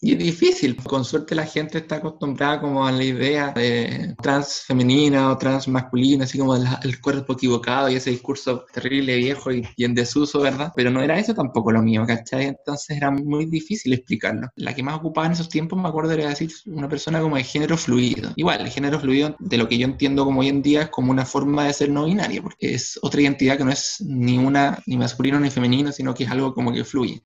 Y es difícil, con suerte la gente está acostumbrada como a la idea de trans femenina o trans masculina, así como el, cuerpo equivocado y ese discurso terrible, viejo y, y, en desuso, ¿verdad? Pero no era eso tampoco lo mío, ¿cachai? Entonces era muy difícil explicarlo. La que más ocupaba en esos tiempos, me acuerdo, era decir una persona como de género fluido. Igual, el género fluido, de lo que yo entiendo como hoy en día, es como una forma de ser no binaria, porque es otra identidad que no es ni una, ni masculino ni femenino, sino que es algo como que fluye.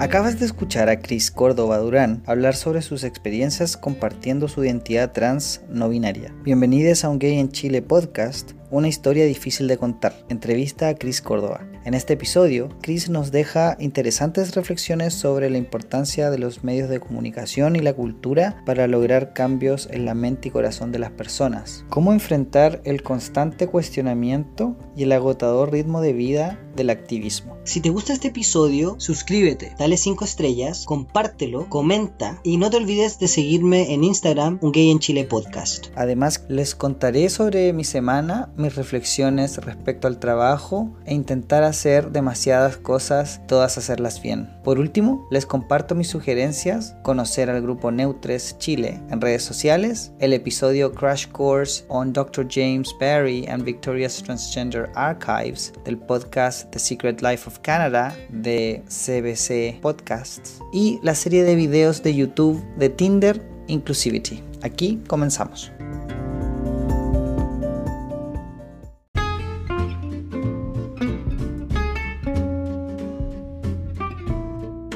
Acabas de escuchar a Chris Córdoba Durán hablar sobre sus experiencias compartiendo su identidad trans no binaria. Bienvenidos a un Gay en Chile podcast, una historia difícil de contar. Entrevista a Chris Córdoba. En este episodio, Chris nos deja interesantes reflexiones sobre la importancia de los medios de comunicación y la cultura para lograr cambios en la mente y corazón de las personas. Cómo enfrentar el constante cuestionamiento y el agotador ritmo de vida del activismo. Si te gusta este episodio, suscríbete, dale 5 estrellas, compártelo, comenta y no te olvides de seguirme en Instagram, Un Gay en Chile Podcast. Además, les contaré sobre mi semana, mis reflexiones respecto al trabajo e intentar hacer demasiadas cosas, todas hacerlas bien. Por último, les comparto mis sugerencias, conocer al grupo Neutres Chile en redes sociales, el episodio Crash Course on Dr. James Barry and Victoria's Transgender Archives del podcast The Secret Life of Canada de CBC Podcasts y la serie de videos de YouTube de Tinder Inclusivity. Aquí comenzamos.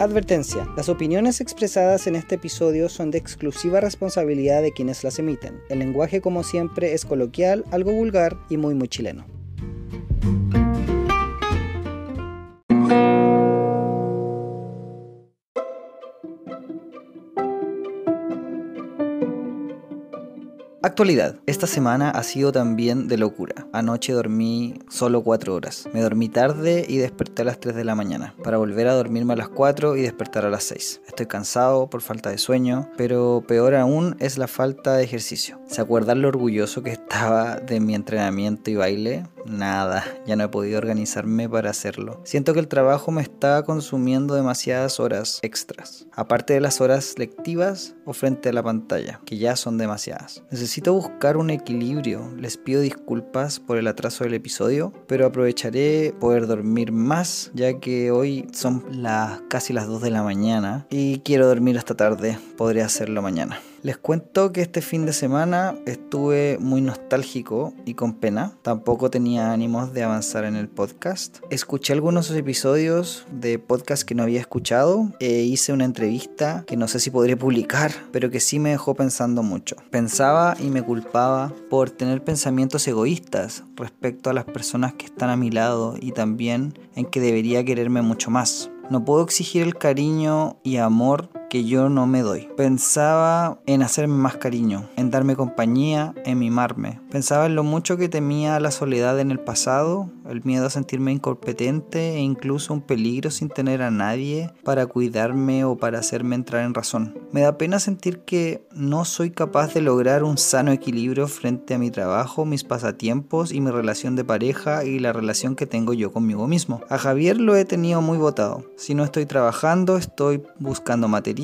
Advertencia. Las opiniones expresadas en este episodio son de exclusiva responsabilidad de quienes las emiten. El lenguaje como siempre es coloquial, algo vulgar y muy muy chileno. Actualidad. Esta semana ha sido también de locura. Anoche dormí solo 4 horas. Me dormí tarde y desperté a las 3 de la mañana, para volver a dormirme a las 4 y despertar a las 6. Estoy cansado por falta de sueño, pero peor aún es la falta de ejercicio. ¿Se acuerdan lo orgulloso que estaba de mi entrenamiento y baile? Nada, ya no he podido organizarme para hacerlo. Siento que el trabajo me está consumiendo demasiadas horas extras, aparte de las horas lectivas o frente a la pantalla, que ya son demasiadas. Necesito buscar un equilibrio. Les pido disculpas por el atraso del episodio, pero aprovecharé poder dormir más, ya que hoy son las casi las 2 de la mañana y quiero dormir hasta tarde. Podría hacerlo mañana. Les cuento que este fin de semana estuve muy nostálgico y con pena. Tampoco tenía ánimos de avanzar en el podcast. Escuché algunos episodios de podcast que no había escuchado e hice una entrevista que no sé si podría publicar, pero que sí me dejó pensando mucho. Pensaba y me culpaba por tener pensamientos egoístas respecto a las personas que están a mi lado y también en que debería quererme mucho más. No puedo exigir el cariño y amor que yo no me doy. Pensaba en hacerme más cariño, en darme compañía, en mimarme. Pensaba en lo mucho que temía la soledad en el pasado, el miedo a sentirme incompetente e incluso un peligro sin tener a nadie para cuidarme o para hacerme entrar en razón. Me da pena sentir que no soy capaz de lograr un sano equilibrio frente a mi trabajo, mis pasatiempos y mi relación de pareja y la relación que tengo yo conmigo mismo. A Javier lo he tenido muy votado. Si no estoy trabajando, estoy buscando material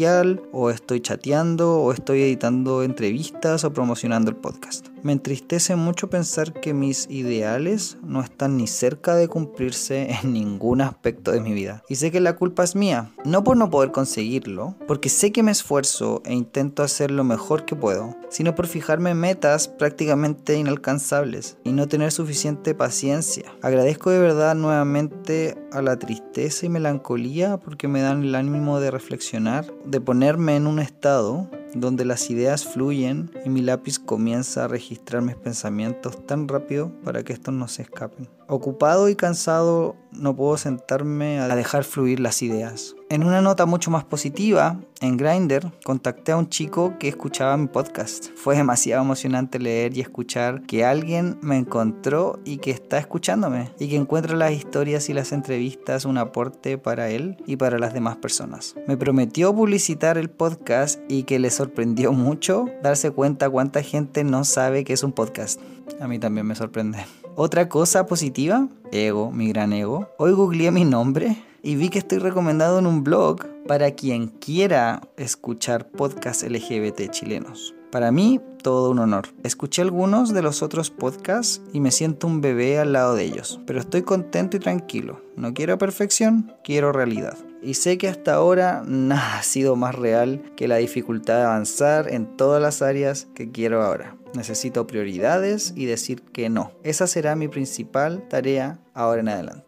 o estoy chateando, o estoy editando entrevistas o promocionando el podcast. Me entristece mucho pensar que mis ideales no están ni cerca de cumplirse en ningún aspecto de mi vida. Y sé que la culpa es mía, no por no poder conseguirlo, porque sé que me esfuerzo e intento hacer lo mejor que puedo, sino por fijarme metas prácticamente inalcanzables y no tener suficiente paciencia. Agradezco de verdad nuevamente a la tristeza y melancolía porque me dan el ánimo de reflexionar, de ponerme en un estado donde las ideas fluyen y mi lápiz comienza a registrar mis pensamientos tan rápido para que estos no se escapen. Ocupado y cansado no puedo sentarme a dejar fluir las ideas. En una nota mucho más positiva, en Grindr contacté a un chico que escuchaba mi podcast. Fue demasiado emocionante leer y escuchar que alguien me encontró y que está escuchándome y que encuentra las historias y las entrevistas un aporte para él y para las demás personas. Me prometió publicitar el podcast y que le sorprendió mucho darse cuenta cuánta gente no sabe que es un podcast. A mí también me sorprende. Otra cosa positiva, ego, mi gran ego. Hoy googleé mi nombre y vi que estoy recomendado en un blog para quien quiera escuchar podcasts LGBT chilenos. Para mí, todo un honor. Escuché algunos de los otros podcasts y me siento un bebé al lado de ellos, pero estoy contento y tranquilo. No quiero perfección, quiero realidad. Y sé que hasta ahora nada ha sido más real que la dificultad de avanzar en todas las áreas que quiero ahora. Necesito prioridades y decir que no. Esa será mi principal tarea ahora en adelante.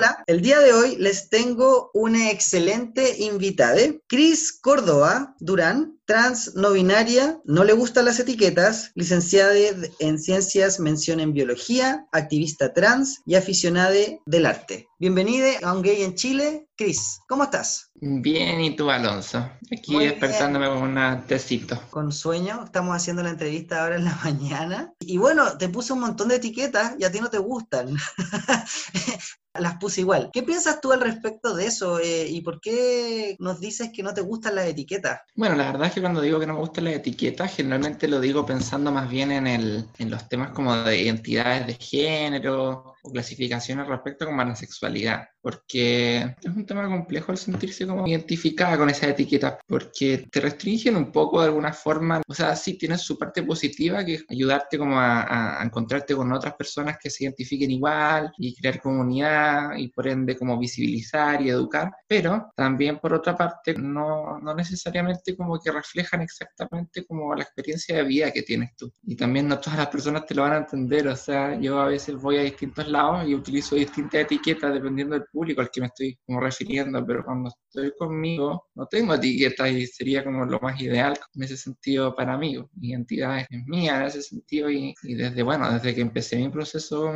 Hola. El día de hoy les tengo una excelente invitada, Cris Córdoba Durán, trans no binaria, no le gustan las etiquetas, licenciada en ciencias, mención en biología, activista trans y aficionada del arte. Bienvenida a Un Gay en Chile. Cris, ¿cómo estás? Bien, ¿y tú, Alonso? Aquí despertándome con una tecito. Con sueño, estamos haciendo la entrevista ahora en la mañana. Y bueno, te puse un montón de etiquetas y a ti no te gustan. las puse igual. ¿Qué piensas tú al respecto de eso eh, y por qué nos dices que no te gustan las etiquetas? Bueno, la verdad es que cuando digo que no me gustan las etiquetas, generalmente lo digo pensando más bien en, el, en los temas como de identidades de género o clasificaciones respecto como a la sexualidad, porque es un tema complejo el sentirse como identificada con esas etiquetas, porque te restringen un poco de alguna forma, o sea, sí tienes su parte positiva, que es ayudarte como a, a encontrarte con otras personas que se identifiquen igual y crear comunidad y por ende como visibilizar y educar, pero también por otra parte no, no necesariamente como que reflejan exactamente como la experiencia de vida que tienes tú. Y también no todas las personas te lo van a entender, o sea, yo a veces voy a distintos lados y utilizo distintas etiquetas dependiendo del público al que me estoy como refiriendo, pero cuando estoy conmigo no tengo etiquetas y sería como lo más ideal en ese sentido para mí. Mi identidad es mía en ese sentido y, desde, bueno, desde que empecé mi proceso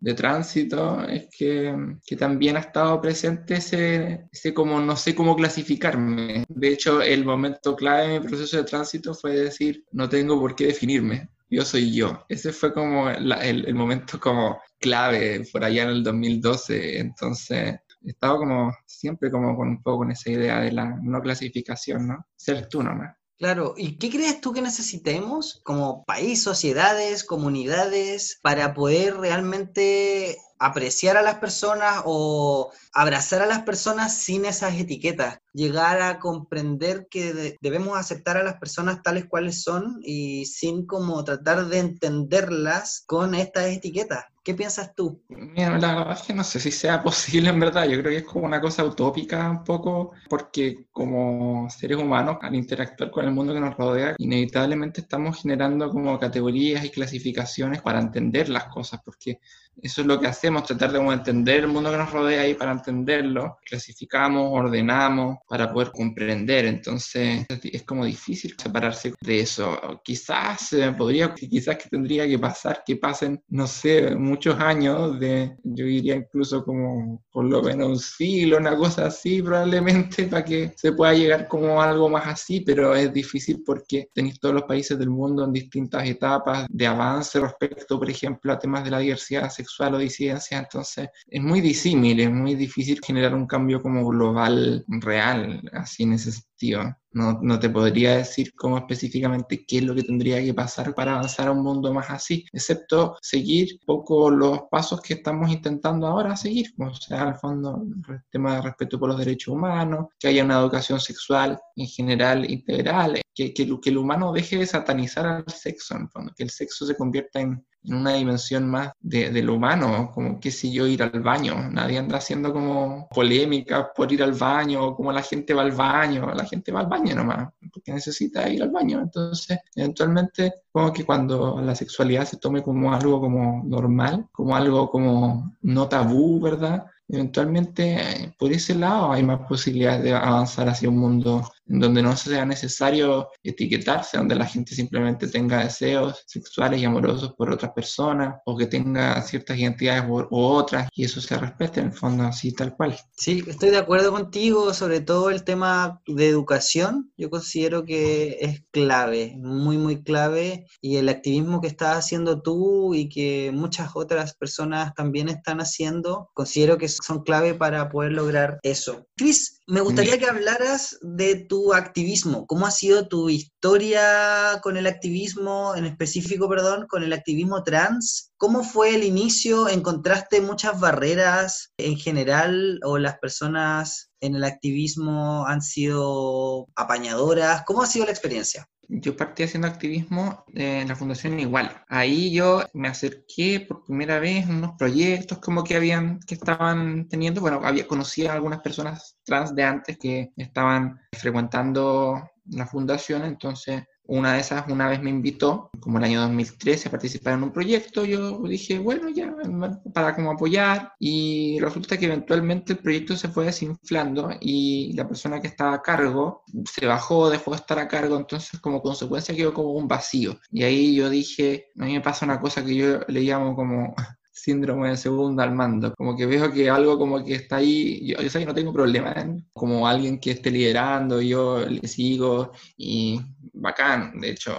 de, tránsito es que, que, también ha estado presente ese, ese como no sé cómo clasificarme. De hecho, el momento clave de mi proceso de tránsito fue decir, no tengo por qué definirme yo soy yo. Ese fue como el, el, momento como clave por allá en el 2012. Entonces, he estado como siempre como con un poco con esa idea de la no clasificación, ¿no? Ser tú nomás. Claro, ¿y qué crees tú que necesitemos como país, sociedades, comunidades, para poder realmente apreciar a las personas o abrazar a las personas sin esas etiquetas, llegar a comprender que debemos aceptar a las personas tales cuales son y sin como tratar de entenderlas con estas etiquetas. ¿Qué piensas tú? Mira, la verdad es que no sé si sea posible en verdad. Yo creo que es como una cosa utópica un poco, porque como seres humanos, al interactuar con el mundo que nos rodea, inevitablemente estamos generando como categorías y clasificaciones para entender las cosas, porque eso es lo que hacemos, tratar de entender el mundo que nos rodea y para entenderlo clasificamos, ordenamos para poder comprender. Entonces es como difícil separarse de eso. Quizás eh, podría, quizás que tendría que pasar, que pasen, no sé, muchos años de, yo diría incluso como por lo menos un siglo, una cosa así probablemente para que se pueda llegar como algo más así, pero es difícil porque tenéis todos los países del mundo en distintas etapas de avance respecto, por ejemplo, a temas de la diversidad sexual o disidencia, entonces es muy disímil, es muy difícil generar un cambio como global, real, así en ese sentido. No, no, te podría decir cómo específicamente qué es lo que tendría que pasar para avanzar a un mundo más así, excepto seguir un poco los pasos que estamos intentando ahora seguir, o sea, al fondo el tema de respeto por los derechos humanos, que haya una educación sexual en general integral, que, que, que el humano deje de satanizar al sexo, en fondo, que el sexo se convierta en, en una dimensión más de, de, lo humano, como qué sé yo, ir al baño. Nadie anda haciendo como polémicas por ir al baño, como la gente va al baño, la gente va al baño nomás, porque necesita ir al baño. Entonces, eventualmente, como que cuando la sexualidad se tome como algo como normal, como algo como no tabú, ¿verdad? Eventualmente, por ese lado, hay más posibilidades de avanzar hacia un mundo en donde no sea necesario etiquetarse, donde la gente simplemente tenga deseos sexuales y amorosos por otras personas o que tenga ciertas identidades u, otras y eso se respete en el fondo así tal cual. Sí, estoy de acuerdo contigo, sobre todo el tema de educación, yo considero que es clave, muy, muy clave y el activismo que estás haciendo tú y que muchas otras personas también están haciendo, considero que son clave para poder lograr eso. Cris, Me gustaría que hablaras de tu activismo. ¿Cómo ha sido tu historia con el activismo, en específico, perdón, con el activismo trans? ¿Cómo fue el inicio? ¿Encontraste muchas barreras en general o las personas en el activismo han sido apañadoras? ¿Cómo ha sido la experiencia? Yo partí haciendo activismo en la Fundación Igual. Ahí yo me acerqué por primera vez en unos proyectos como que habían, que estaban teniendo, bueno, había conocido a algunas personas trans de antes que estaban frecuentando la fundación, entonces una de esas una vez me invitó, como el año 2013, a participar en un proyecto. Yo dije, bueno, ya, para como apoyar. Y resulta que eventualmente el proyecto se fue desinflando y la persona que estaba a cargo se bajó, dejó de estar a cargo. Entonces, como consecuencia, quedó como un vacío. Y ahí yo dije, a mí me pasa una cosa que yo le llamo como síndrome de segundo al mando. Como que veo que algo como que está ahí, yo, sé que no tengo problema, ¿eh? como alguien que esté liderando, yo le sigo y bacán, de hecho,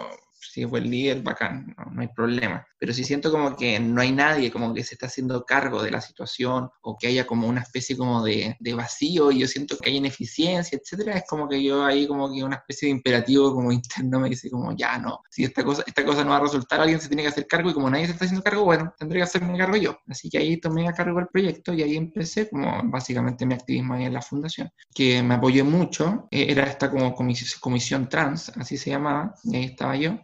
si fue el líder, bacán, no, hay problema. Pero si siento como que no hay nadie como que se está haciendo cargo de la situación o que haya como una especie como de, de vacío y yo siento que hay ineficiencia, etcétera, es como que yo ahí como que una especie de imperativo como interno me dice como ya no, si esta cosa, esta cosa no va a resultar, alguien se tiene que hacer cargo y como nadie se está haciendo cargo, bueno, tendré que hacerme cargo yo. Así que ahí tomé a cargo el proyecto y ahí empecé como básicamente mi activismo ahí en la fundación, que me apoyó mucho, eh, era esta como comisión, comisión trans, así se llamaba, y ahí estaba yo,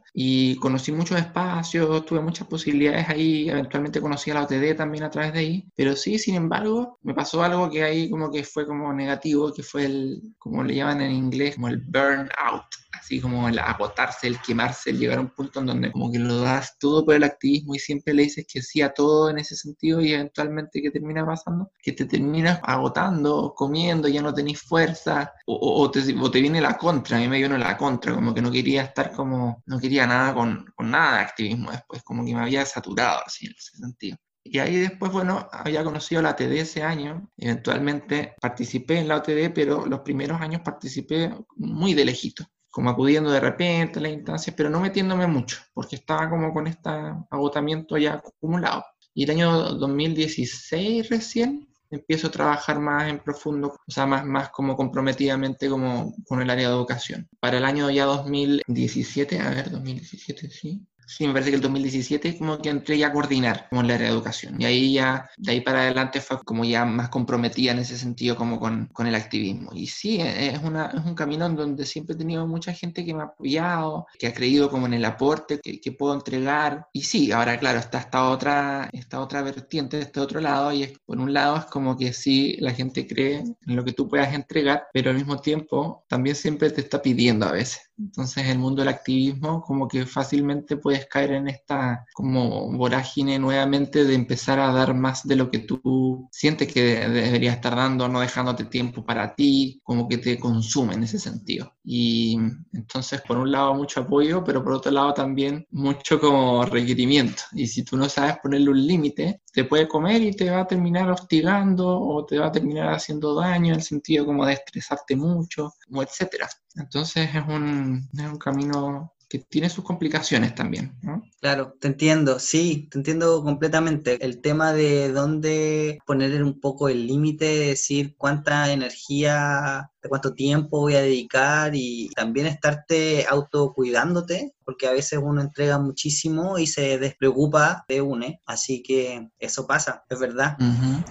conocí muchos espacios, tuve muchas posibilidades ahí, eventualmente conocí a la OTD también a través de ahí, pero sí, sin embargo, me pasó algo que ahí como que fue como negativo, que fue el, como le llaman en inglés, como el burnout así como el agotarse, el quemarse, el llegar a un punto en donde como que lo das todo por el activismo y siempre le dices que sí a todo en ese sentido y eventualmente ¿qué termina pasando? Que te terminas agotando, comiendo, ya no tenés fuerza o, te, te, viene la contra, a mí me vino la contra, como que no quería estar como, no quería nada con, con nada de activismo después, como que me había saturado así en ese sentido. Y ahí después, bueno, había conocido la OTD ese año, eventualmente participé en la OTD, pero los primeros años participé muy de lejito como acudiendo de repente a las instancias, pero no metiéndome mucho, porque estaba como con este agotamiento ya acumulado. Y el año 2016 recién empiezo a trabajar más en profundo, o sea, más, más como comprometidamente como con el área de educación. Para el año ya 2017, a ver, 2017, sí, Sí, me parece que el 2017 como que entré ya a coordinar como la educación. Y ahí ya, de ahí para adelante fue como ya más comprometida en ese sentido como con, con el activismo. Y sí, e, es, una, es un camino en donde siempre he tenido mucha gente que me ha apoyado, que ha creído como en el aporte que, que puedo entregar. Y sí, ahora claro, está esta otra, esta otra vertiente, este otro lado. Y es, por un lado es como que sí, la gente cree en lo que tú puedas entregar, pero al mismo tiempo también siempre te está pidiendo a veces. Entonces el mundo del activismo como que fácilmente puedes caer en esta como vorágine nuevamente de empezar a dar más de lo que tú sientes que deberías estar dando, no dejándote tiempo para ti, como que te consume en ese sentido. Y entonces por un lado mucho apoyo, pero por otro lado también mucho como requerimiento. Y si tú no sabes ponerle un límite, te puede comer y te va a terminar hostigando o te va a terminar haciendo daño en el sentido como de estresarte mucho, o etcétera. Entonces es un, es un camino que tiene sus complicaciones también, ¿no? Claro, te entiendo, sí, te entiendo completamente. El tema de dónde poner un poco el límite, decir cuánta energía, cuánto tiempo voy a dedicar y también estarte autocuidándote, porque a veces uno entrega muchísimo y se despreocupa de une, así que eso pasa, es verdad.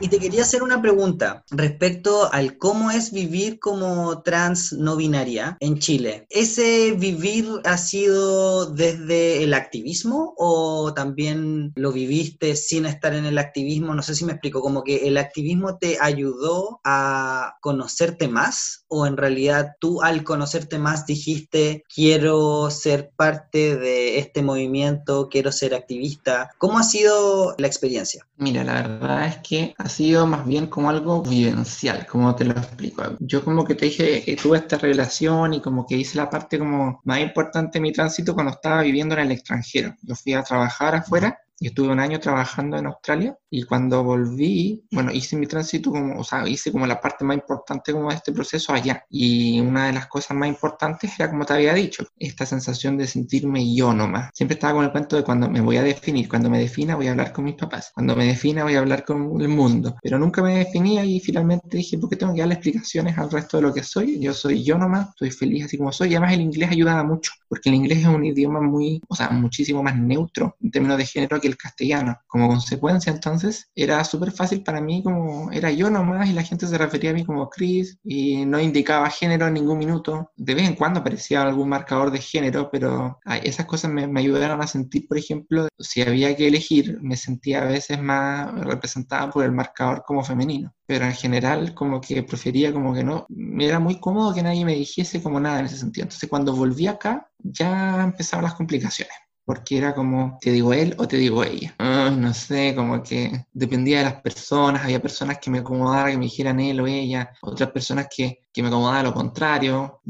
Y te quería hacer una pregunta respecto al cómo es vivir como trans no binaria en Chile. ¿Ese vivir ha sido desde el activismo? o también lo viviste sin estar en el activismo? No sé si me explico, como que el activismo te ayudó a conocerte más o en realidad tú al conocerte más dijiste quiero ser parte de este movimiento, quiero ser activista. ¿Cómo ha sido la experiencia? Mira, la verdad es que ha sido más bien como algo vivencial, como te lo explico. Yo como que te dije que tuve esta relación y como que hice la parte como más importante de mi tránsito cuando estaba viviendo en el extranjero. Yo fui a trabajar afuera y estuve un año trabajando en Australia y cuando volví, bueno, hice mi tránsito como, o sea, hice como la parte más importante como de este proceso allá y una de las cosas más importantes era como te había dicho, esta sensación de sentirme yo nomás. Siempre estaba con el cuento de cuando me voy a definir, cuando me defina voy a hablar con mis papás, cuando me defina voy a hablar con el mundo, pero nunca me definía y finalmente dije, ¿por qué tengo que darle explicaciones al resto de lo que soy? Yo soy yo nomás, estoy feliz así como soy y además el inglés ayudaba mucho, porque el inglés es un idioma muy, o sea, muchísimo más neutro en términos de género que el castellano. Como consecuencia, entonces, era súper fácil para mí, como era yo nomás y la gente se refería a mí como Chris y no indicaba género en ningún minuto. De vez en cuando aparecía algún marcador de género, pero esas cosas me, me ayudaron a sentir, por ejemplo, si había que elegir, me sentía a veces más representada por el marcador como femenino pero en general como que prefería como que no, me era muy cómodo que nadie me dijese como nada en ese sentido. Entonces cuando volví acá ya empezaban las complicaciones porque era como, te digo él o te digo ella. no sé, como que dependía de las personas, había personas que me acomodaban, que me dijeran él o ella, otras personas que, que me acomodaban lo contrario,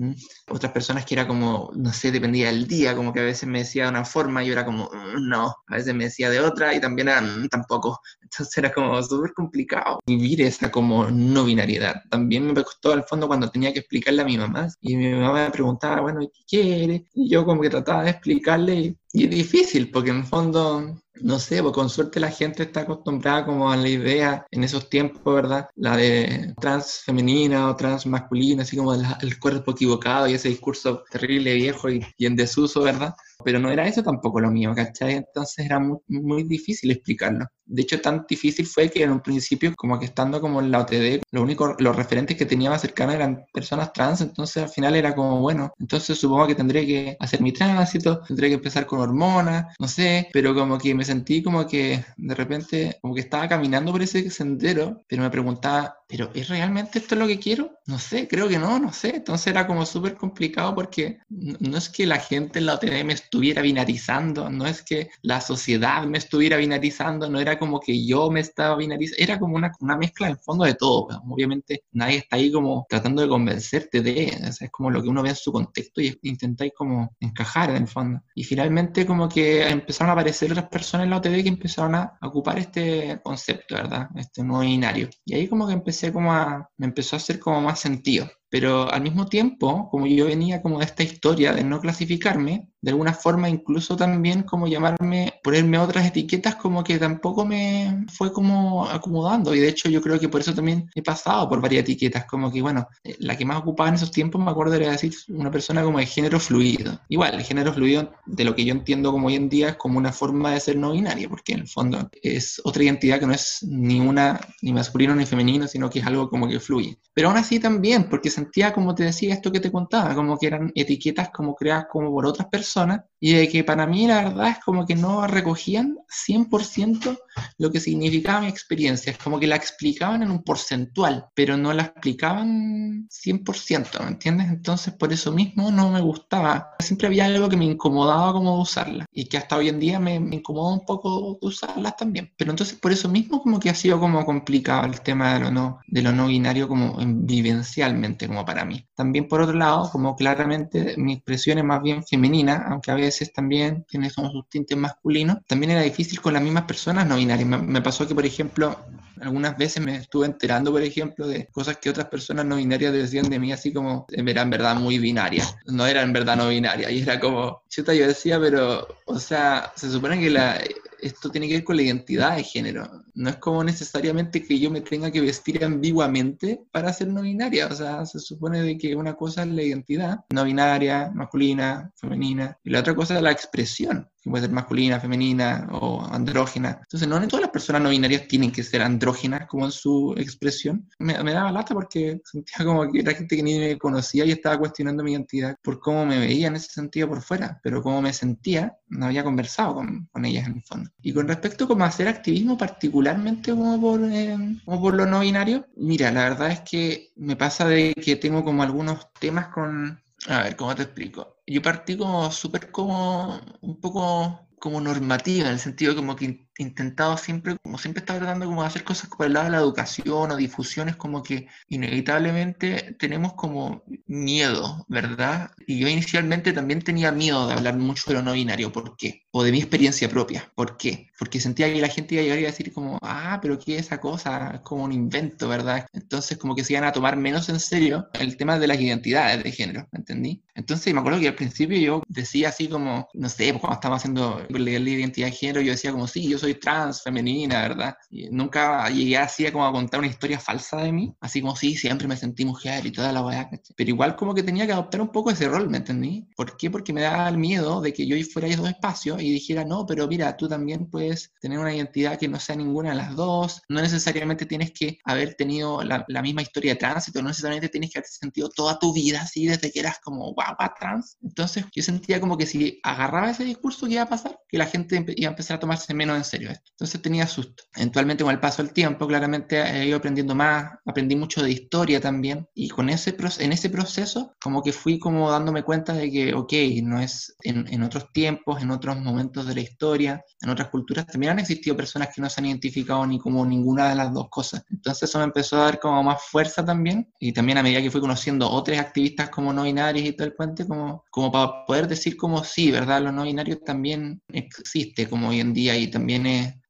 otras personas que era como, no sé, dependía del día, como que a veces me decía de una forma y yo era como, mm, no, a veces me decía de otra y también era, mm, tampoco. Entonces era como súper complicado vivir esa como no binariedad. También me costó al fondo cuando tenía que explicarle a mi mamá y mi mamá me preguntaba, bueno, ¿qué quiere? Y yo como que trataba de explicarle y y es difícil, porque en fondo, no sé, pues con suerte la gente está acostumbrada como a la idea en esos tiempos, ¿verdad? La de trans femenina o trans masculina, así como el, cuerpo equivocado y ese discurso terrible, viejo y en desuso, ¿verdad? Pero no era eso tampoco lo mío, ¿cachai? Entonces era muy, muy difícil explicarlo. De hecho, tan difícil fue que en un principio, como que estando como en la OTD, lo único, los referentes que tenía más cercanos eran personas trans, entonces al final era como, bueno, entonces supongo que tendré que hacer mi tránsito, tendré que empezar con hormonas, no sé, pero como que me sentí como que de repente, como que estaba caminando por ese sendero, pero me preguntaba, ¿pero es realmente esto lo que quiero? No sé, creo que no, no sé. Entonces era como súper complicado porque no, es que la gente en la OTD me estuviera binarizando, no es que la sociedad me estuviera binarizando, no era como que yo me estaba binarizando, era como una, una mezcla en fondo de todo. Obviamente nadie está ahí como tratando de convencerte de, es como lo que uno ve en su contexto y intentáis como encajar en el fondo. Y finalmente como que empezaron a aparecer otras personas en la OTD que empezaron a ocupar este concepto, ¿verdad? Este nuevo binario. Y ahí como que empecé como a, me empezó a hacer como más sentido. Pero al mismo tiempo, como yo venía como de esta historia de no clasificarme, de alguna forma incluso también como llamarme, ponerme otras etiquetas como que tampoco me fue como acomodando. Y de hecho yo creo que por eso también he pasado por varias etiquetas, como que bueno, eh, la que más ocupaba en esos tiempos me acuerdo era decir una persona como de género fluido. Igual, el género fluido de lo que yo entiendo como hoy en día es como una forma de ser no binaria, porque en el fondo es otra identidad que no es ni una, ni masculino ni femenino, sino que es algo como que fluye. Pero aún así también, porque sentía, como te decía, esto que te contaba, como que eran etiquetas como creadas como por otras personas y de que para mí la verdad es como que no recogían 100% lo que significaba mi experiencia, es como que la explicaban en un porcentual, pero no la explicaban 100%, ¿me entiendes? Entonces por eso mismo no me gustaba, siempre había algo que me incomodaba como usarla y que hasta hoy en día me, me incomoda un poco usarlas también, pero entonces por eso mismo como que ha sido como complicado el tema de lo no, de lo no binario como vivencialmente como para mí. También por otro lado, como claramente mi expresión es más bien femenina, aunque a veces también tiene sus tintes masculinos, también era difícil con las mismas personas no binarias. Me, pasó que, por ejemplo, algunas veces me estuve enterando, por ejemplo, de cosas que otras personas no binarias decían de mí, así como, era en verdad muy binaria. No era en verdad no binaria. Y era como, yo decía, pero, o sea, se supone que la esto tiene que ver con la identidad de género. No es como necesariamente que yo me tenga que vestir ambiguamente para ser no binaria. O sea, se supone de que una cosa es la identidad no binaria, masculina, femenina, y la otra cosa es la expresión que puede ser masculina, femenina o andrógena. Entonces, no todas las personas no binarias tienen que ser andrógenas como en su expresión. Me, daba lata porque sentía como que era gente que ni me conocía y estaba cuestionando mi identidad por cómo me veía en ese sentido por fuera, pero cómo me sentía, no había conversado con, con ellas en el fondo. Y con respecto como a hacer activismo particularmente como por, eh, como por lo no binario, mira, la verdad es que me pasa de que tengo como algunos temas con... A ver, ¿cómo te explico? yo partí como súper como un poco como normativa, en el sentido como que intentado siempre, como siempre estaba tratando como de hacer cosas por el lado de la educación o difusiones, como que inevitablemente tenemos como miedo, ¿verdad? Y yo inicialmente también tenía miedo de hablar mucho de lo no binario, ¿por qué? O de mi experiencia propia, ¿por qué? Porque sentía que la gente iba a llegar y a decir como, ah, pero ¿qué es esa cosa? Es como un invento, ¿verdad? Entonces como que se iban a tomar menos en serio el tema de las identidades de género, ¿me entendí? Entonces me acuerdo que al principio yo decía así como, no sé, pues, cuando estaba haciendo la identidad de género, yo decía como, sí, yo soy trans, femenina, ¿verdad? Y nunca llegué así como a contar una historia falsa de mí, así como, sí, siempre me sentí mujer y toda la weá, Pero igual como que tenía que adoptar un poco ese rol, ¿me entendí? ¿Por qué? Porque me daba el miedo de que yo fuera a esos espacios y dijera, no, pero mira, tú también puedes tener una identidad que no sea ninguna de las dos, no necesariamente tienes que haber tenido la, la misma historia de tránsito, no necesariamente tienes que haber sentido toda tu vida así desde que eras como guapa trans. Entonces yo sentía como que si agarraba ese discurso, ¿qué iba a pasar? Que la gente iba a empezar a tomarse menos en serio esto. Entonces tenía susto. Eventualmente con el paso del tiempo, claramente he ido aprendiendo más, aprendí mucho de historia también, y con ese, en ese proceso como que fui como dándome cuenta de que, ok, no es en, en otros tiempos, en otros momentos de la historia, en otras culturas, también han existido personas que no se han identificado ni como ninguna de las dos cosas. Entonces eso me empezó a dar como más fuerza también, y también a medida que fui conociendo otros activistas como no binarios y todo el puente, como, como para poder decir como sí, ¿verdad? Lo no binario también existe como hoy en día y también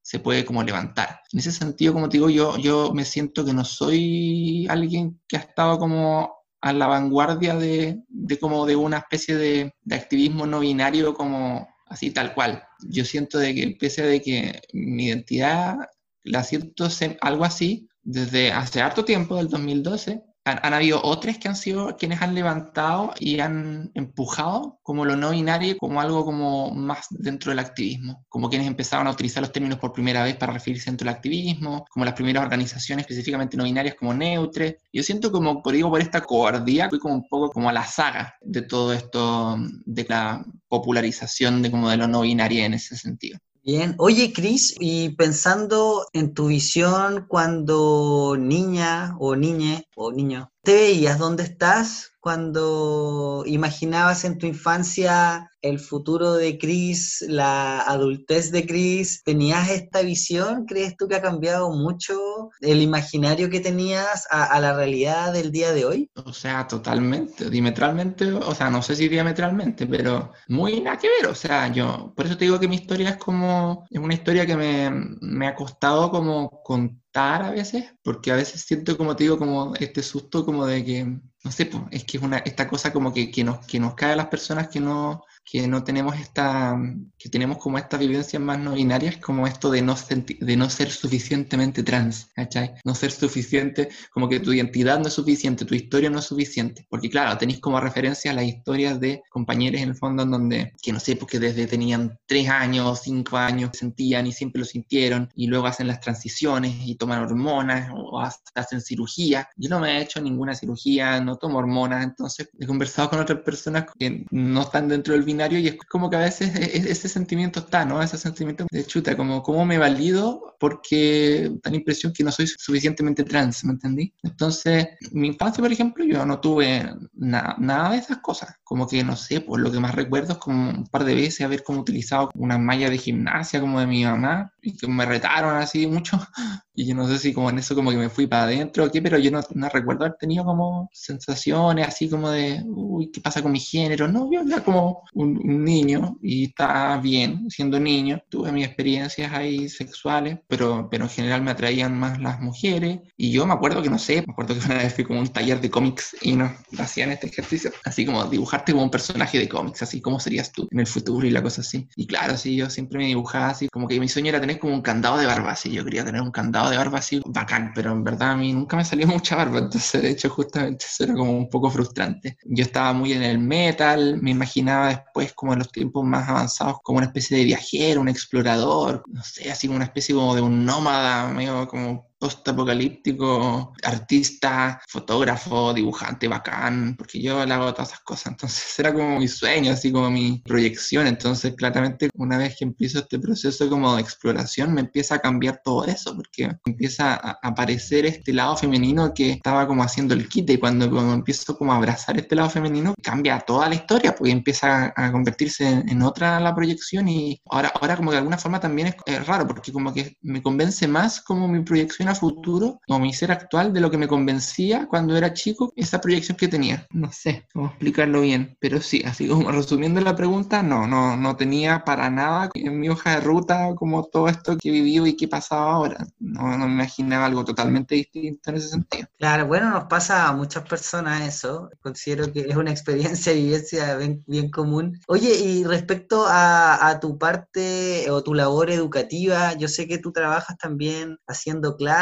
se puede como levantar. En ese sentido, como te digo, yo, yo me siento que no soy alguien que ha estado como a la vanguardia de, de como de una especie de, de, activismo no binario como así tal cual. Yo siento de que pese de que mi identidad la siento algo así desde hace harto tiempo, del 2012, han, habido otros que han sido quienes han levantado y han empujado como lo no binario como algo como más dentro del activismo, como quienes empezaron a utilizar los términos por primera vez para referirse dentro del activismo, como las primeras organizaciones específicamente no binarias como Neutre. Yo siento como, por esta cobardía, fui como un poco como a la saga de todo esto, de la popularización de como de lo no binario en ese sentido. Bien, oye Cris, y pensando en tu visión cuando niña o niñe o niño, ¿te veías dónde estás cuando imaginabas en tu infancia el futuro de Chris, la adultez de Chris? ¿Tenías esta visión? ¿Crees tú que ha cambiado mucho el imaginario que tenías a, la realidad del día de hoy? O sea, totalmente, diametralmente, o sea, no sé si diametralmente, pero muy nada que ver. O sea, yo, por eso te digo que mi historia es como, es una historia que me, me ha costado como contar a veces, porque a veces siento, como te digo, como este susto como de que, no sé, pues, es que es una, esta cosa como que, que, nos, que nos cae a las personas que no, que no tenemos esta, que tenemos como estas vivencias más no binarias, como esto de no, de no ser suficientemente trans, ¿cachai? No ser suficiente, como que tu identidad no es suficiente, tu historia no es suficiente, porque claro, tenéis como referencia las historias de compañeros en el fondo en donde, que no sé, porque desde tenían tres años, cinco años, sentían y siempre lo sintieron, y luego hacen las transiciones y toman hormonas o hacen cirugía. Yo no me he hecho ninguna cirugía, no tomo hormonas, entonces he conversado con otras personas que no están dentro del binario y es como que a veces e-, e-, ese sentimiento está, ¿no? Ese sentimiento de chuta, como cómo me valido porque da la impresión que no soy suficientemente trans, ¿me entendí? Entonces, mi infancia, por ejemplo, yo no tuve nada de esas cosas. Como que, no sé, pues lo que más recuerdo es como un par de veces haber como utilizado una malla de gimnasia como de mi mamá y que me retaron así mucho y yo no sé si como en eso como que me fui para adentro o qué, pero yo no, no, recuerdo haber tenido como sensaciones así como de, uy, ¿qué pasa con mi género? No, yo era como un, niño y estaba bien siendo niño. Tuve mis experiencias ahí sexuales, pero, pero en general me atraían más las mujeres. Y yo me acuerdo que, no sé, me acuerdo que una vez fui como un taller de cómics y nos hacían este ejercicio, así como dibujarte como un personaje de cómics, así como serías tú en el futuro y la cosa así. Y claro, sí, yo siempre me dibujaba así, como que mi sueño era tener como un candado de barba, así, yo quería tener un candado de barba así bacán, pero en verdad a mí nunca me salió mucha barba, entonces de hecho justamente eso era como un poco frustrante. Yo estaba muy en el metal, me imaginaba después como en los tiempos más avanzados como una especie de viajero, un explorador, no sé, así como una especie como de un nómada, medio como post-apocalíptico, artista, fotógrafo, dibujante bacán, porque yo le hago todas esas cosas. Entonces era como mi sueño, así como mi proyección. Entonces, claramente, una vez que empiezo este proceso como de exploración, me empieza a cambiar todo eso, porque empieza a aparecer este lado femenino que estaba como haciendo el quite. Y cuando, empiezo como a abrazar este lado femenino, cambia toda la historia, porque empieza a, convertirse en, otra la proyección. Y ahora, ahora como de alguna forma también es, es raro, porque como que me convence más como mi proyección a futuro, o mi ser actual, de lo que me convencía cuando era chico, esa proyección que tenía. No sé cómo explicarlo bien, pero sí, así como resumiendo la pregunta, no, no, no tenía para nada en mi hoja de ruta como todo esto que he vivido y que pasaba ahora. No, no me imaginaba algo totalmente distinto en ese sentido. Claro, bueno, nos pasa a muchas personas eso. Considero que es una experiencia y vivencia bien, bien común. Oye, y respecto a, a tu parte o tu labor educativa, yo sé que tú trabajas también haciendo clases.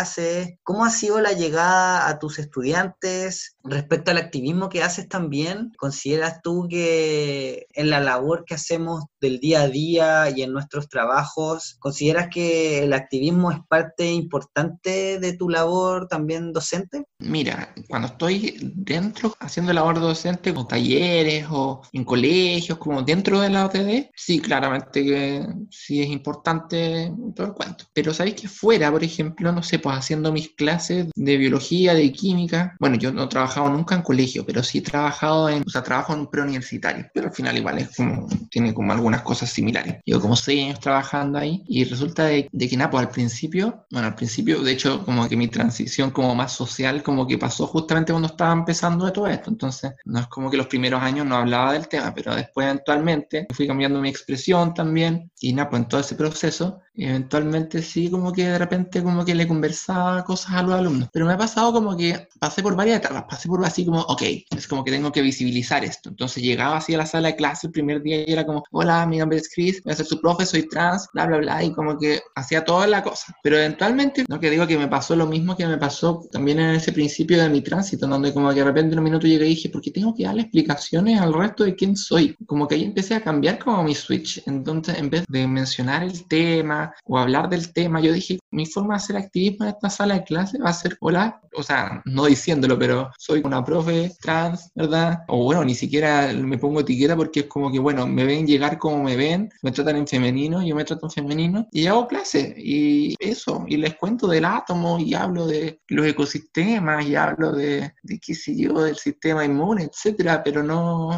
¿Cómo ha sido la llegada a tus estudiantes? Respecto al activismo que haces también, ¿consideras tú que en la labor que hacemos del día a día y en nuestros trabajos, consideras que el activismo es parte importante de tu labor también docente? Mira, cuando estoy dentro haciendo labor docente con talleres o en colegios, como dentro de la OTD, sí, claramente que sí es importante todo el cuento. Pero sabéis que fuera, por ejemplo, no sé, pues haciendo mis clases de biología, de química, bueno, yo no he trabajado nunca en colegio, pero sí he trabajado en, o sea, trabajo en un preuniversitario, pero al final igual es como, tiene como algunas cosas similares. Llevo como seis años trabajando ahí y resulta de, que nada, pues al principio, bueno, al principio, de hecho, como que mi transición como más social, como que pasó justamente cuando estaba empezando de todo esto, entonces no es como que los primeros años no hablaba del tema, pero después eventualmente fui cambiando mi expresión también y nada, pues en todo ese proceso eventualmente sí, como que de repente como que le conversaba cosas a los alumnos. Pero me ha pasado como que pasé por varias etapas, pasé por así como, ok, es como que tengo que visibilizar esto. Entonces llegaba así a la sala de clase el primer día y era como, hola, mi nombre es Chris, voy a ser su profe, soy trans, bla, bla, bla, y como que hacía toda la cosa. Pero eventualmente, no que digo que me pasó lo mismo que me pasó también en ese principio de mi tránsito, donde como que de repente en un minuto llegué y dije, ¿por qué tengo que darle explicaciones al resto de quién soy? Como que ahí empecé a cambiar como mi switch. Entonces, en vez de mencionar el tema, o hablar del tema, yo dije, mi forma de hacer activismo en esta sala de clase va a ser, hola, o sea, no diciéndolo, pero soy una profe trans, ¿verdad? O bueno, ni siquiera me pongo etiqueta porque es como que, bueno, me ven llegar como me ven, me tratan en femenino, yo me trato en femenino y hago clase y eso, y les cuento del átomo y hablo de los ecosistemas y hablo de, qué sé yo, del sistema inmune, etcétera, pero no,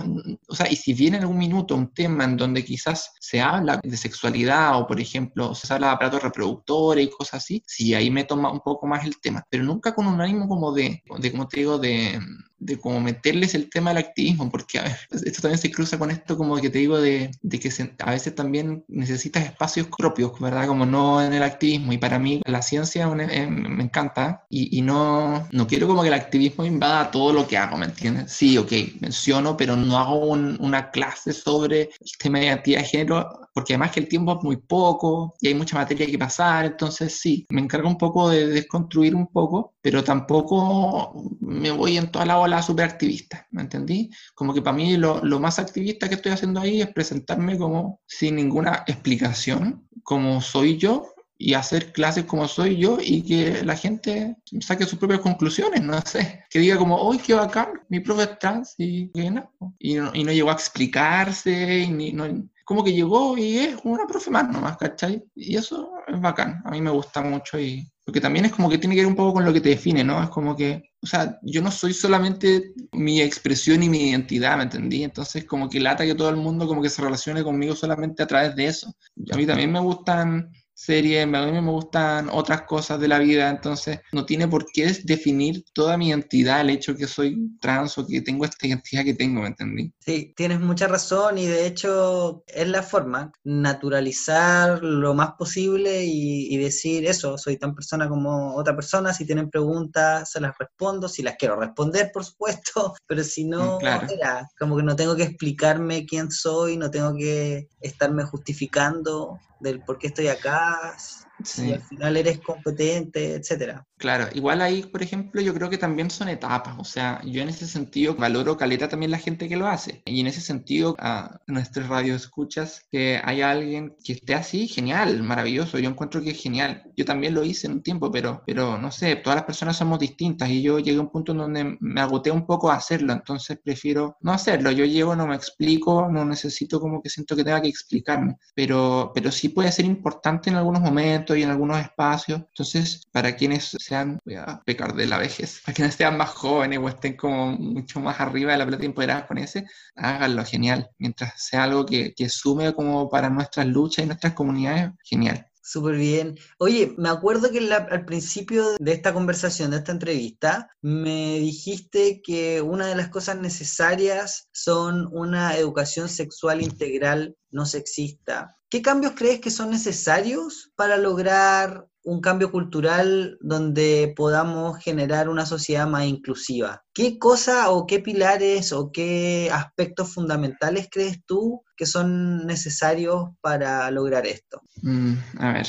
o sea, y si viene en algún minuto un tema en donde quizás se habla de sexualidad o, por ejemplo, se habla de aparatos reproductores cosas así, sí, ahí me toma un poco más el tema, pero nunca con un ánimo como de, de como te digo, de de cómo meterles el tema del activismo, porque a ver, esto también se cruza con esto como que te digo de, de que a veces también necesitas espacios propios, ¿verdad? Como no en el activismo, y para mí la ciencia eh, me encanta y, y, no, no quiero como que el activismo invada todo lo que hago, ¿me entiendes? Sí, ok, menciono, pero no hago una clase sobre el tema de actividad de género, porque además que el tiempo es muy poco y hay mucha materia que pasar, entonces sí, me encargo un poco de desconstruir un poco, pero tampoco me voy en toda la ola súper activista, ¿me entendí? Como que para mí lo, lo, más activista que estoy haciendo ahí es presentarme como sin ninguna explicación, como soy yo, y hacer clases como soy yo y que la gente saque sus propias conclusiones, no sé, que diga como, uy, qué bacán, mi profe es trans y, y, no, y no llegó a explicarse, y ni, no, como que llegó y es una profe más nomás, ¿cachai? Y eso es bacán, a mí me gusta mucho y porque también es como que tiene que ver un poco con lo que te define, ¿no? Es como que, o sea, yo no soy solamente mi expresión y mi identidad, ¿me entendí? Entonces como que lata que todo el mundo como que se relacione conmigo solamente a través de eso. Y a mí también me gustan series, a mí me gustan otras cosas de la vida, entonces no tiene por qué definir toda mi identidad el hecho que soy trans o que tengo esta identidad que tengo, ¿me entendí? Sí, tienes mucha razón y de hecho es la forma, naturalizar lo más posible y, decir eso, soy tan persona como otra persona, si tienen preguntas se las respondo, si las quiero responder, por supuesto, pero si no, mm, como que no tengo que explicarme quién soy, no tengo que estarme justificando del por qué estoy acá. Si al final eres competente, etcétera. Claro, igual ahí, por ejemplo, yo creo que también son etapas, o sea, yo en ese sentido valoro caleta también la gente que lo hace, y en ese sentido a nuestros escuchas que haya alguien que esté así, genial, maravilloso, yo encuentro que es genial, yo también lo hice en un tiempo, pero, pero no sé, todas las personas somos distintas, y yo llegué a un punto en donde me agoté un poco a hacerlo, entonces prefiero no hacerlo, yo llego, no me explico, no necesito como que siento que tenga que explicarme, pero, pero sí puede ser importante en algunos momentos y en algunos espacios, entonces para quienes sean, voy a pecar de la vejez, para quienes sean más jóvenes o estén como mucho más arriba de la plata empoderadas con ese, háganlo genial. Mientras sea algo que, que sume como para nuestras luchas y nuestras comunidades, genial. Súper bien. Oye, me acuerdo que al principio de esta conversación, de esta entrevista, me dijiste que una de las cosas necesarias son una educación sexual integral no sexista. ¿Qué cambios crees que son necesarios para lograr un cambio cultural donde podamos generar una sociedad más inclusiva. ¿Qué cosa o qué pilares o qué aspectos fundamentales crees tú que son necesarios para lograr esto? Mm, a ver,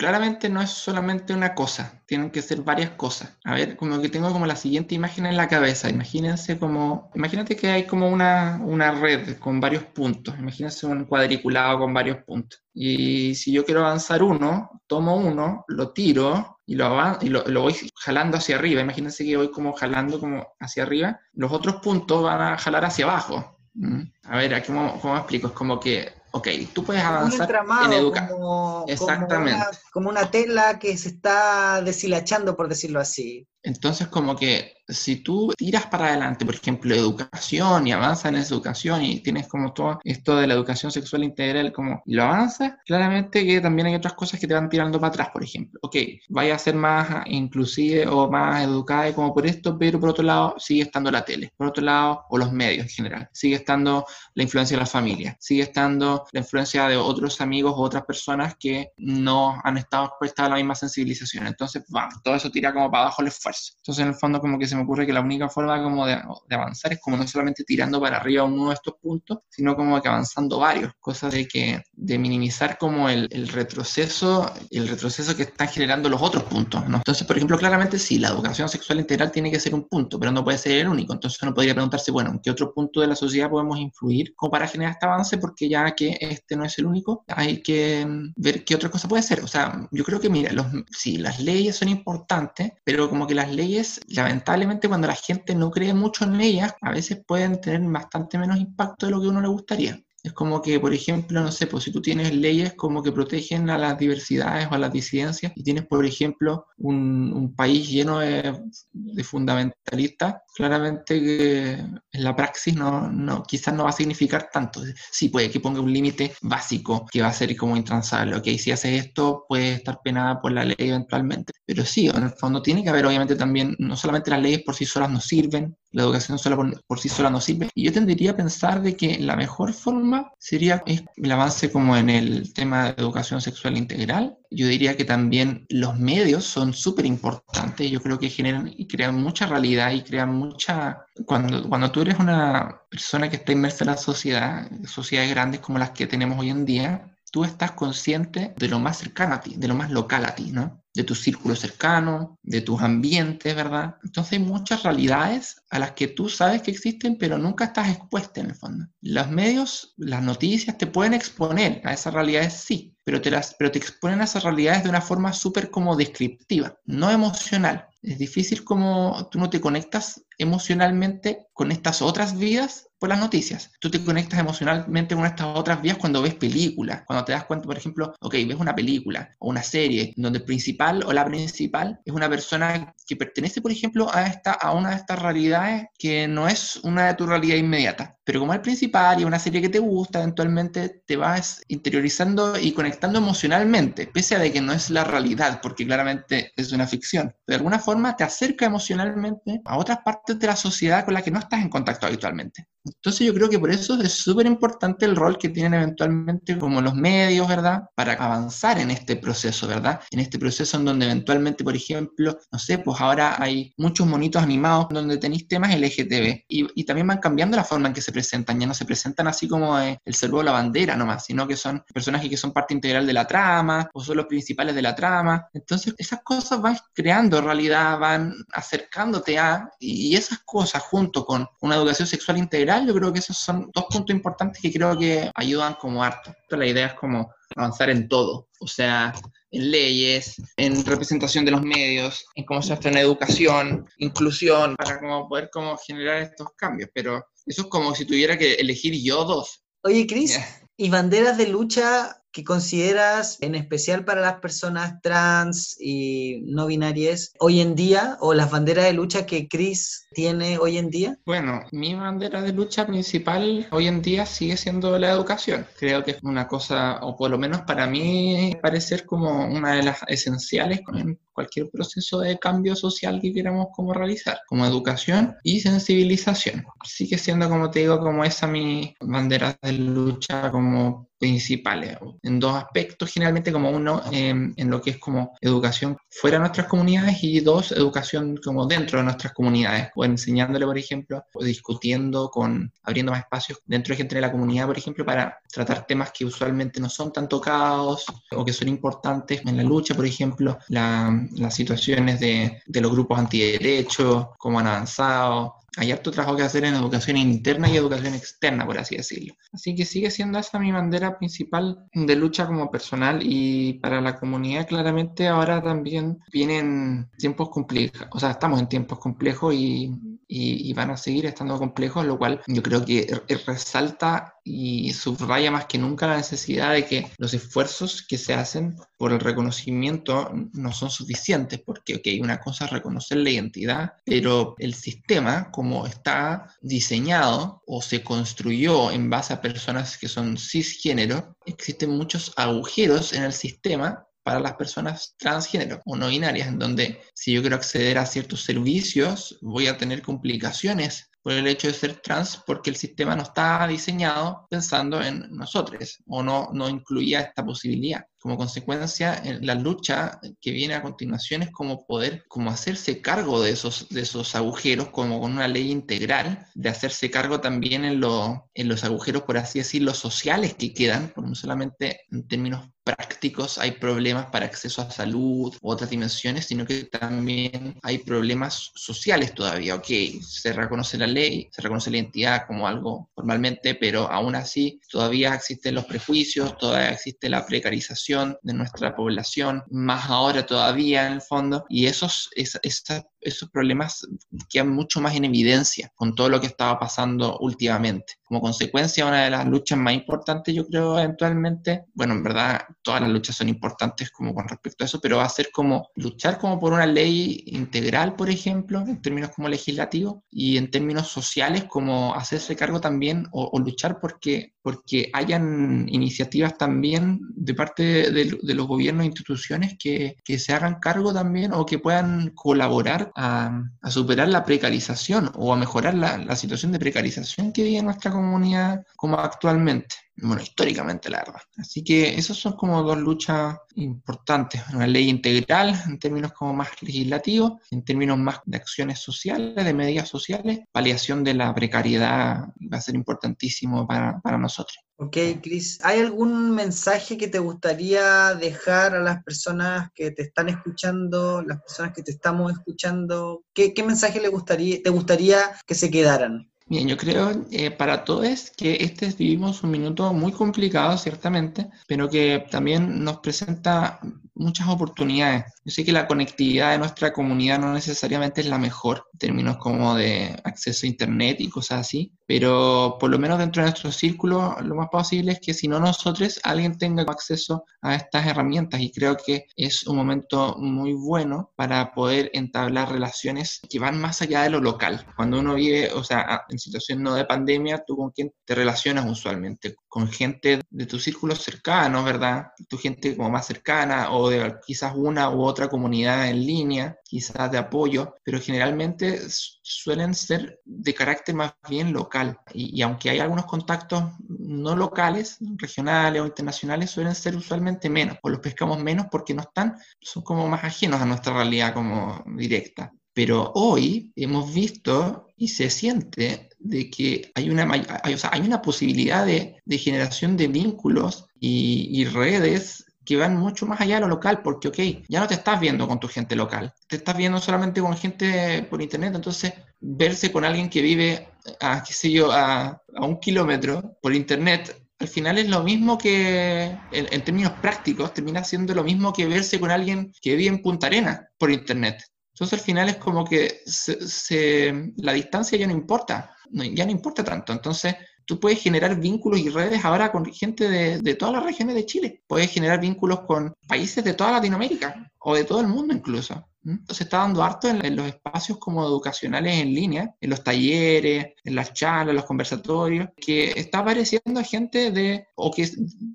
claramente no es solamente una cosa, tienen que ser varias cosas. A ver, como que tengo como la siguiente imagen en la cabeza. Imagínense como, imagínate que hay como una, una red con varios puntos. Imagínense un cuadriculado con varios puntos. Y si yo quiero avanzar uno, tomo uno, lo tiro y lo, y lo, voy jalando hacia arriba. Imagínense que voy como jalando como hacia arriba. Los otros puntos van a jalar hacia abajo. ¿Mm? A ver, aquí cómo, cómo explico. Es como que ok, tú puedes avanzar en educación. Exactamente. Como una, como una, tela que se está deshilachando, por decirlo así. Entonces, como que si tú tiras para adelante, por ejemplo, educación y avanzas en esa educación y tienes como todo esto de la educación sexual integral, como y lo avanzas, claramente que también hay otras cosas que te van tirando para atrás, por ejemplo. Ok, vaya a ser más inclusive o más educada como por esto, pero por otro lado sigue estando la tele, por otro lado, o los medios en general, sigue estando la influencia de la familia, sigue estando la influencia de otros amigos o otras personas que no han estado prestadas a la misma sensibilización. Entonces, vamos, todo eso tira como para abajo el esfuerzo. Entonces, en el fondo, como que se me ocurre que la única forma como de, avanzar es como no solamente tirando para arriba uno de estos puntos, sino como que avanzando varios, cosas de que de minimizar como el, el retroceso, el retroceso que están generando los otros puntos, ¿no? Entonces, por ejemplo, claramente sí, la educación sexual integral tiene que ser un punto, pero no puede ser el único. Entonces uno podría preguntarse, bueno, ¿en qué otro punto de la sociedad podemos influir como para generar este avance? Porque ya que este no es el único, hay que ver qué otra cosa puede ser. O sea, yo creo que, mira, los, sí, las leyes son importantes, pero como que las leyes, lamentablemente, cuando la gente no cree mucho en ellas, a veces pueden tener bastante menos impacto de lo que uno le gustaría. Es como que, por ejemplo, no sé, pues si tú tienes leyes como que protegen a las diversidades o a las disidencias y tienes, por ejemplo, un, país lleno de, de, fundamentalistas, claramente que en la praxis no, no, quizás no va a significar tanto. Sí, puede que ponga un límite básico que va a ser como intransable. Ok, si haces esto, puede estar penada por la ley eventualmente. Pero sí, en el fondo tiene que haber, obviamente, también, no solamente las leyes por sí solas no sirven, la educación sola por, sí sola no sirve. Y yo tendría a pensar de que la mejor forma sería el avance como en el tema de educación sexual integral. Yo diría que también los medios son súper importantes. Yo creo que generan y crean mucha realidad y crean mucha... Cuando, cuando tú eres una persona que está inmersa en la sociedad, sociedades grandes como las que tenemos hoy en día, tú estás consciente de lo más cercano a ti, de lo más local a ti, ¿no? De tu círculo cercano, de tus ambientes, ¿verdad? Entonces hay muchas realidades a las que tú sabes que existen, pero nunca estás expuesta en el fondo. Los medios, las noticias te pueden exponer a esas realidades, sí, pero te, las, pero te exponen a esas realidades de una forma súper como descriptiva, no emocional. Es difícil como tú no te conectas emocionalmente con estas otras vidas por las noticias. Tú te conectas emocionalmente con estas otras vías cuando ves películas, cuando te das cuenta, por ejemplo, ok, ves una película o una serie donde el principal o la principal es una persona que pertenece, por ejemplo, a, esta, a una de estas realidades que no es una de tu realidad inmediata. Pero como el principal y una serie que te gusta, eventualmente te vas interiorizando y conectando emocionalmente, pese a de que no es la realidad, porque claramente es una ficción. De alguna forma te acerca emocionalmente a otras partes de la sociedad con la que no estás en contacto habitualmente. Entonces yo creo que por eso es súper importante el rol que tienen eventualmente como los medios, ¿verdad? Para avanzar en este proceso, ¿verdad? En este proceso en donde eventualmente, por ejemplo, no sé, pues ahora hay muchos monitos animados donde tenéis temas LGTB y, y también van cambiando la forma en que se presentan, ya no se presentan así como el saludo a la bandera nomás, sino que son personajes que son parte integral de la trama o son los principales de la trama. Entonces, esas cosas van creando realidad, van acercándote a, y esas cosas junto con una educación sexual integral, yo creo que esos son dos puntos importantes que creo que ayudan como harto. La idea es como avanzar en todo, o sea, en leyes, en representación de los medios, en cómo se hace en educación, inclusión, para como poder como generar estos cambios. Pero eso es como si tuviera que elegir yo dos. Oye, Cris, ¿y banderas de lucha que consideras en especial para las personas trans y no binarias hoy en día o las banderas de lucha que Chris tiene hoy en día? Bueno, mi bandera de lucha principal hoy en día sigue siendo la educación. Creo que es una cosa, o por lo menos para mí, parecer como una de las esenciales en cualquier proceso de cambio social que queramos como realizar, como educación y sensibilización. Sigue siendo, como te digo, como esa mi bandera de lucha como principales, en dos aspectos, generalmente como uno em, en lo que es como educación fuera de nuestras comunidades y dos, educación como dentro de nuestras comunidades, o enseñándole, por ejemplo, o discutiendo con, abriendo más espacios dentro de gente de la comunidad, por ejemplo, para tratar temas que usualmente no son tan tocados o que son importantes en la lucha, por ejemplo, las situaciones de, de los grupos antiderechos, cómo han avanzado, hay harto trabajo que hacer en educación interna y educación externa, por así decirlo. Así que sigue siendo esa mi bandera principal de lucha como personal y para la comunidad claramente ahora también vienen tiempos complejos, o sea, estamos en tiempos complejos y, y, van a seguir estando complejos, lo cual yo creo que resalta y subraya más que nunca la necesidad de que los esfuerzos que se hacen por el reconocimiento no son suficientes, porque, ok, una cosa es reconocer la identidad, pero el sistema, como está diseñado o se construyó en base a personas que son cisgénero, existen muchos agujeros en el sistema para las personas transgénero o no binarias, en donde si yo quiero acceder a ciertos servicios voy a tener complicaciones por el hecho de ser trans, porque el sistema no está diseñado pensando en nosotros o no, no incluía esta posibilidad. Como consecuencia, la lucha que viene a continuación es como poder como hacerse cargo de esos, de esos agujeros, como con una ley integral, de hacerse cargo también en, en los agujeros, por así decirlo, sociales que quedan, no solamente en términos prácticos hay problemas para acceso a salud u otras dimensiones, sino que también hay problemas sociales todavía. Ok, se reconoce la ley, se reconoce la identidad como algo formalmente, pero aún así todavía existen los prejuicios, todavía existe la precarización de nuestra población, más ahora todavía en el fondo, y esos, esos problemas quedan mucho más en evidencia con todo lo que estaba pasando últimamente. Como consecuencia, una de las luchas más importantes, yo creo, eventualmente, bueno, en verdad todas las luchas son importantes como con respecto a eso, pero va a ser como luchar como por una ley integral, por ejemplo, en términos como legislativos, y en términos sociales, como hacerse cargo también o, luchar porque, porque hayan iniciativas también de parte de, los gobiernos e instituciones que, que, se hagan cargo también o que puedan colaborar a, superar la precarización o a mejorar la, la, situación de precarización que vive nuestra comunidad como actualmente. Bueno, históricamente, la verdad. Así que esas son como dos luchas importantes. Una ley integral en términos como más legislativos, en términos más de acciones sociales, de medidas sociales. Paliación de la precariedad va a ser importantísimo para, para nosotros. Ok, Cris, ¿hay algún mensaje que te gustaría dejar a las personas que te están escuchando, las personas que te estamos escuchando? ¿Qué, qué mensaje le gustaría, te gustaría que se quedaran? Bien, yo creo eh, para todos que este vivimos un minuto muy complicado, ciertamente, pero que también nos presenta muchas oportunidades. Yo sé que la conectividad de nuestra comunidad no necesariamente es la mejor en términos como de acceso a Internet y cosas así, pero por lo menos dentro de nuestro círculo lo más posible es que si no nosotros, alguien tenga acceso a estas herramientas y creo que es un momento muy bueno para poder entablar relaciones que van más allá de lo local. Cuando uno vive, o sea, en situación no de pandemia, tú con quién te relacionas usualmente, con gente de tu círculo cercano, ¿verdad? Tu gente como más cercana o de quizás una u otra comunidad en línea, quizás de apoyo, pero generalmente suelen ser de carácter más bien local. Y, aunque hay algunos contactos no locales, regionales o internacionales, suelen ser usualmente menos, o los pescamos menos porque no están, son como más ajenos a nuestra realidad como directa. Pero hoy hemos visto y se siente de que hay una, hay, hay una posibilidad de, de, generación de vínculos y, y redes que van mucho más allá de lo local, porque, ok, ya no te estás viendo con tu gente local, te estás viendo solamente con gente por internet, entonces verse con alguien que vive a, qué sé yo, a, a un kilómetro por internet al final es lo mismo que, en, términos prácticos, termina siendo lo mismo que verse con alguien que vive en Punta Arena por internet. Entonces al final es como que se, la distancia ya no importa, ya no importa tanto. Entonces tú puedes generar vínculos y redes ahora con gente de, de, todas las regiones de Chile. Puedes generar vínculos con países de toda Latinoamérica o de todo el mundo incluso. Se está dando harto en, los espacios como educacionales en línea, en los talleres, en las charlas, los conversatorios, que está apareciendo gente de, o que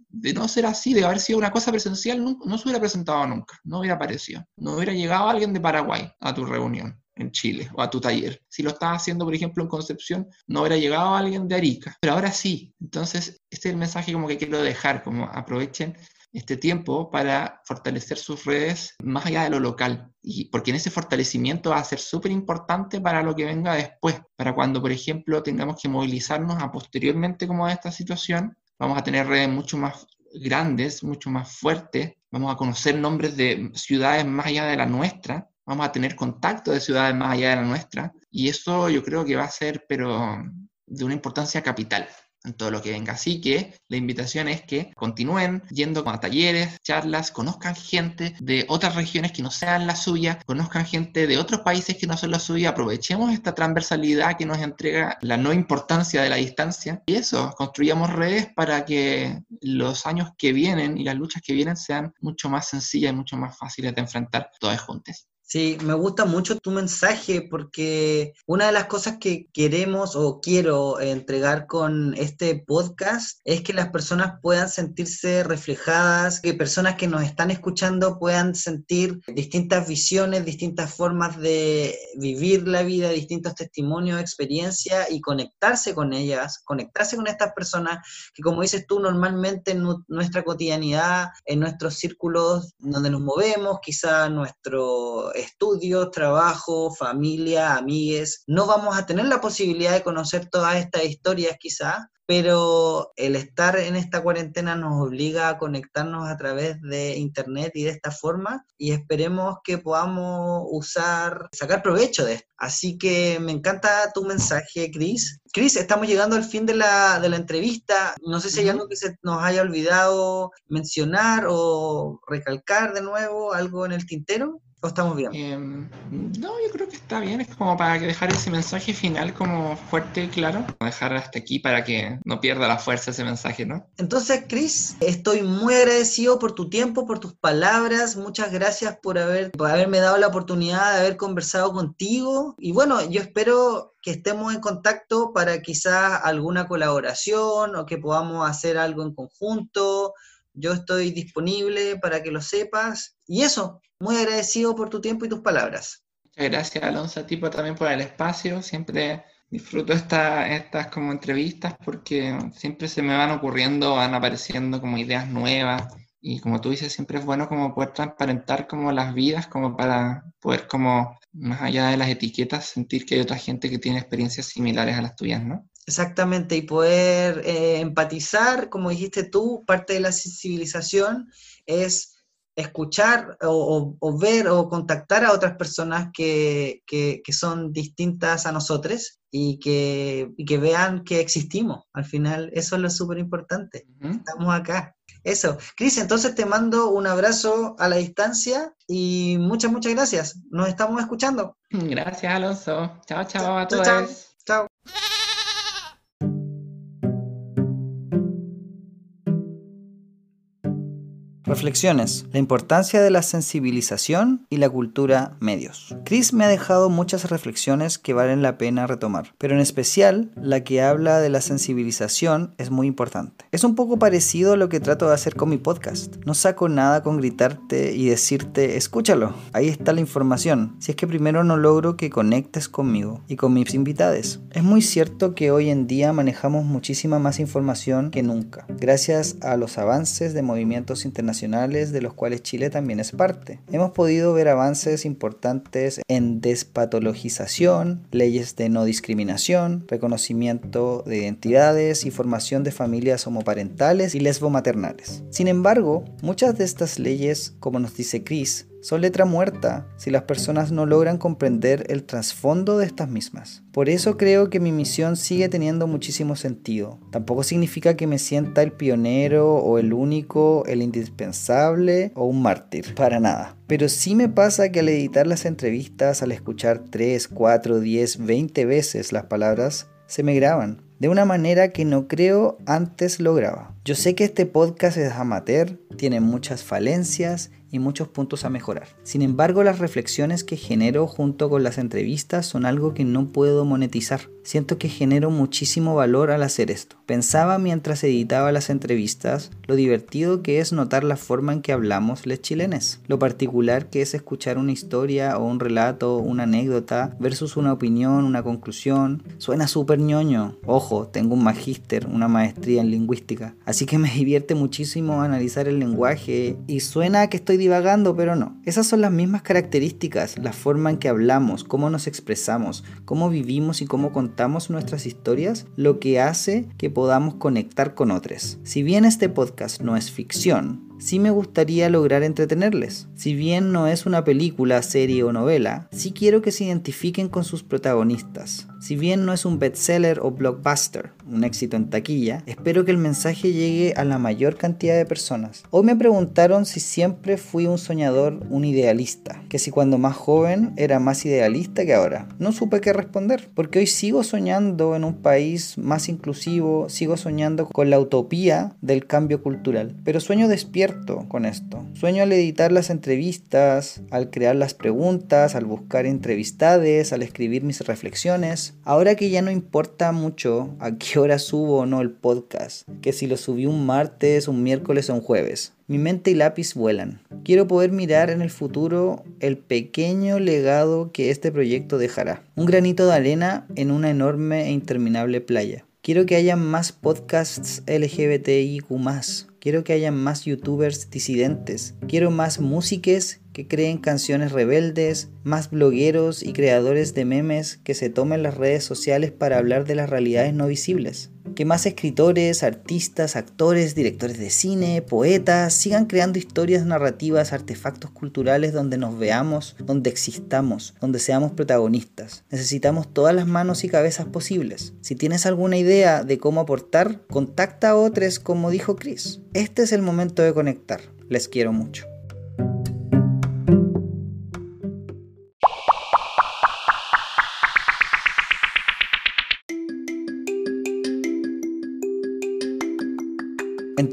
de no ser así, de haber sido una cosa presencial, no, no se hubiera presentado nunca, no hubiera aparecido. No hubiera llegado alguien de Paraguay a tu reunión en Chile o a tu taller. Si lo estás haciendo, por ejemplo, en Concepción, no hubiera llegado alguien de Arica, pero ahora sí. Entonces, este es el mensaje como que quiero dejar, como aprovechen este tiempo para fortalecer sus redes más allá de lo local. Y porque en ese fortalecimiento va a ser súper importante para lo que venga después, para cuando, por ejemplo, tengamos que movilizarnos a posteriormente como a esta situación, vamos a tener redes mucho más grandes, mucho más fuertes, vamos a conocer nombres de ciudades más allá de la nuestra, vamos a tener contacto de ciudades más allá de la nuestra, y eso yo creo que va a ser, pero de una importancia capital en todo lo que venga. Así que la invitación es que continúen yendo a talleres, charlas, conozcan gente de otras regiones que no sean la suya, conozcan gente de otros países que no son la suya, aprovechemos esta transversalidad que nos entrega la no importancia de la distancia y eso, construyamos redes para que los años que vienen y las luchas que vienen sean mucho más sencillas y mucho más fáciles de enfrentar todas juntas. Sí, me gusta mucho tu mensaje porque una de las cosas que queremos o quiero entregar con este podcast es que las personas puedan sentirse reflejadas, que personas que nos están escuchando puedan sentir distintas visiones, distintas formas de vivir la vida, distintos testimonios, experiencias y conectarse con ellas, conectarse con estas personas que como dices tú normalmente en nuestra cotidianidad, en nuestros círculos donde nos movemos, quizá nuestro estudios, trabajo, familia, amigues. No vamos a tener la posibilidad de conocer todas estas historias quizás, pero el estar en esta cuarentena nos obliga a conectarnos a través de internet y de esta forma y esperemos que podamos usar, sacar provecho de esto. Así que me encanta tu mensaje, Cris. Cris, estamos llegando al fin de la, de la entrevista. No sé si hay algo que se nos haya olvidado mencionar o recalcar de nuevo, algo en el tintero estamos bien? Em, no, yo creo que está bien. Es como para dejar ese mensaje final como fuerte y claro. Dejar hasta aquí para que no pierda la fuerza ese mensaje, ¿no? Entonces, Chris, estoy muy agradecido por tu tiempo, por tus palabras. Muchas gracias por, haber, por haberme dado la oportunidad de haber conversado contigo. Y bueno, yo espero que estemos en contacto para quizás alguna colaboración o que podamos hacer algo en conjunto. Yo estoy disponible para que lo sepas. Y eso, muy agradecido por tu tiempo y tus palabras. Muchas gracias, Alonso, a ti también por el espacio. Siempre disfruto estas como entrevistas porque siempre se me van ocurriendo, van apareciendo como ideas nuevas. Y como tú dices, siempre es bueno como poder transparentar como las vidas, como para poder como, más allá de las etiquetas, sentir que hay otra gente que tiene experiencias similares a las tuyas, ¿no? Exactamente, y poder eh, empatizar, como dijiste tú, parte de la sensibilización es escuchar o, ver o contactar a otras personas que, son distintas a nosotros y que, que, vean que existimos. Al final, eso es lo súper importante. Estamos acá. Eso. Cris, entonces te mando un abrazo a la distancia y muchas, muchas gracias. Nos estamos escuchando. Gracias, Alonso. Chao, chao a todos. Chao. chao. Reflexiones. La importancia de la sensibilización y la cultura medios. Chris me ha dejado muchas reflexiones que valen la pena retomar, pero en especial la que habla de la sensibilización es muy importante. Es un poco parecido a lo que trato de hacer con mi podcast. No saco nada con gritarte y decirte, escúchalo, ahí está la información, si es que primero no logro que conectes conmigo y con mis invitados. Es muy cierto que hoy en día manejamos muchísima más información que nunca, gracias a los avances de movimientos internacionales de los cuales Chile también es parte. Hemos podido ver avances importantes en despatologización, leyes de no discriminación, reconocimiento de identidades y formación de familias homoparentales y lesbomaternales. Sin embargo, muchas de estas leyes, como nos dice Chris, son letra muerta si las personas no logran comprender el trasfondo de estas mismas. Por eso creo que mi misión sigue teniendo muchísimo sentido. Tampoco significa que me sienta el pionero o el único, el indispensable o un mártir, para nada. Pero sí me pasa que al editar las entrevistas, al escuchar 3, 4, 10, 20 veces las palabras, se me graban de una manera que no creo antes lograba. Yo sé que este podcast es amateur, tiene muchas falencias y muchos puntos a mejorar. Sin embargo, las reflexiones que genero junto con las entrevistas son algo que no puedo monetizar. Siento que genero muchísimo valor al hacer esto. Pensaba mientras editaba las entrevistas lo divertido que es notar la forma en que hablamos les chilenes, lo particular que es escuchar una historia o un relato, una anécdota versus una opinión, una conclusión. Suena súper ñoño. Ojo, tengo un magíster, una maestría en lingüística, así que me divierte muchísimo analizar el lenguaje y suena que estoy divagando, pero no. Esas son las mismas características, la forma en que hablamos, cómo nos expresamos, cómo vivimos y cómo contamos nuestras historias, lo que hace que podamos conectar con otros. Si bien este podcast no es ficción, sí me gustaría lograr entretenerles. Si bien no es una película, serie o novela, sí quiero que se identifiquen con sus protagonistas. Si bien no es un bestseller o blockbuster, un éxito en taquilla, espero que el mensaje llegue a la mayor cantidad de personas. Hoy me preguntaron si siempre fui un soñador, un idealista, que si cuando más joven era más idealista que ahora. No supe qué responder, porque hoy sigo soñando en un país más inclusivo, sigo soñando con la utopía del cambio cultural, pero sueño despierto con esto. Sueño al editar las entrevistas, al crear las preguntas, al buscar entrevistades, al escribir mis reflexiones. Ahora que ya no importa mucho a qué hora subo o no el podcast, que si lo subí un martes, un miércoles o un jueves. Mi mente y lápiz vuelan. Quiero poder mirar en el futuro el pequeño legado que este proyecto dejará. Un granito de arena en una enorme e interminable playa. Quiero que haya más podcasts LGBTIQ Quiero que haya más youtubers disidentes. Quiero más músiques que creen canciones rebeldes, más blogueros y creadores de memes que se tomen las redes sociales para hablar de las realidades no visibles. Que más escritores, artistas, actores, directores de cine, poetas sigan creando historias narrativas, artefactos culturales donde nos veamos, donde existamos, donde seamos protagonistas. Necesitamos todas las manos y cabezas posibles. Si tienes alguna idea de cómo aportar, contacta a otros como dijo Chris. Este es el momento de conectar. Les quiero mucho.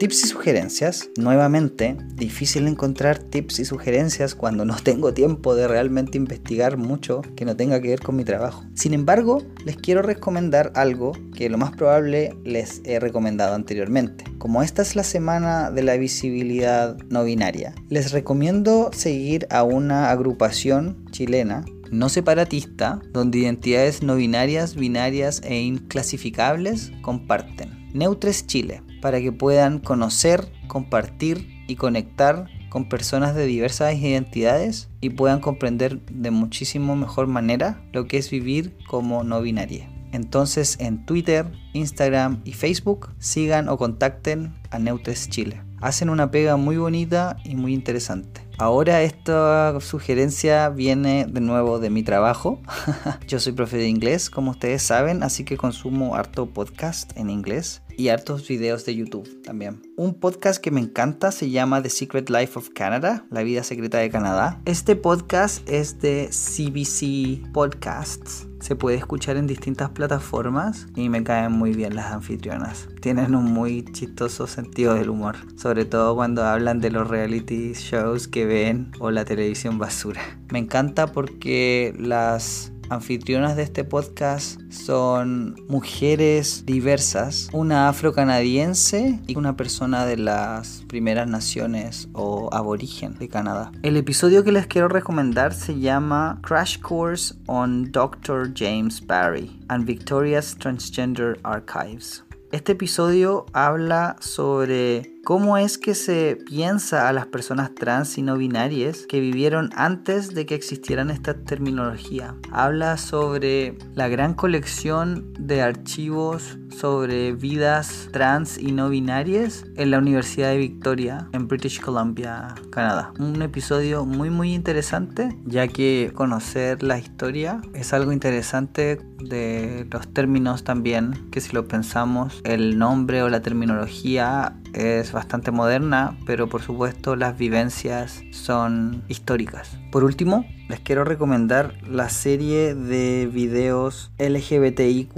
Tips y sugerencias, nuevamente, difícil encontrar tips y sugerencias cuando no tengo tiempo de realmente investigar mucho que no tenga que ver con mi trabajo. Sin embargo, les quiero recomendar algo que lo más probable les he recomendado anteriormente. Como esta es la semana de la visibilidad no binaria, les recomiendo seguir a una agrupación chilena no separatista donde identidades no binarias, binarias e inclasificables comparten. Neutres Chile para que puedan conocer, compartir y conectar con personas de diversas identidades y puedan comprender de muchísimo mejor manera lo que es vivir como no binaria. Entonces en Twitter, Instagram y Facebook sigan o contacten a Neutres Chile. Hacen una pega muy bonita y muy interesante. Ahora esta sugerencia viene de nuevo de mi trabajo. Yo soy profe de inglés, como ustedes saben, así que consumo harto podcast en inglés y hartos videos de YouTube también. Un podcast que me encanta se llama The Secret Life of Canada, la vida secreta de Canadá. Este podcast es de CBC Podcasts. Se puede escuchar en distintas plataformas y me caen muy bien las anfitrionas. Tienen un muy chistoso sentido del humor, sobre todo cuando hablan de los reality shows que ven o la televisión basura. Me encanta porque las anfitrionas de este podcast son mujeres diversas, una afrocanadiense y una persona de las primeras naciones o aborigen de Canadá. El episodio que les quiero recomendar se llama Crash Course on Dr. James Barry and Victoria's Transgender Archives. Este episodio habla sobre cómo es que se piensa a las personas trans y no binarias que vivieron antes de que existieran esta terminología. Habla sobre la gran colección de archivos sobre vidas trans y no binarias en la Universidad de Victoria en British Columbia, Canadá. Un episodio muy muy interesante ya que conocer la historia es algo interesante de los términos también que si lo pensamos el nombre o la terminología es bastante moderna pero por supuesto las vivencias son históricas. Por último, les quiero recomendar la serie de videos LGBTIQ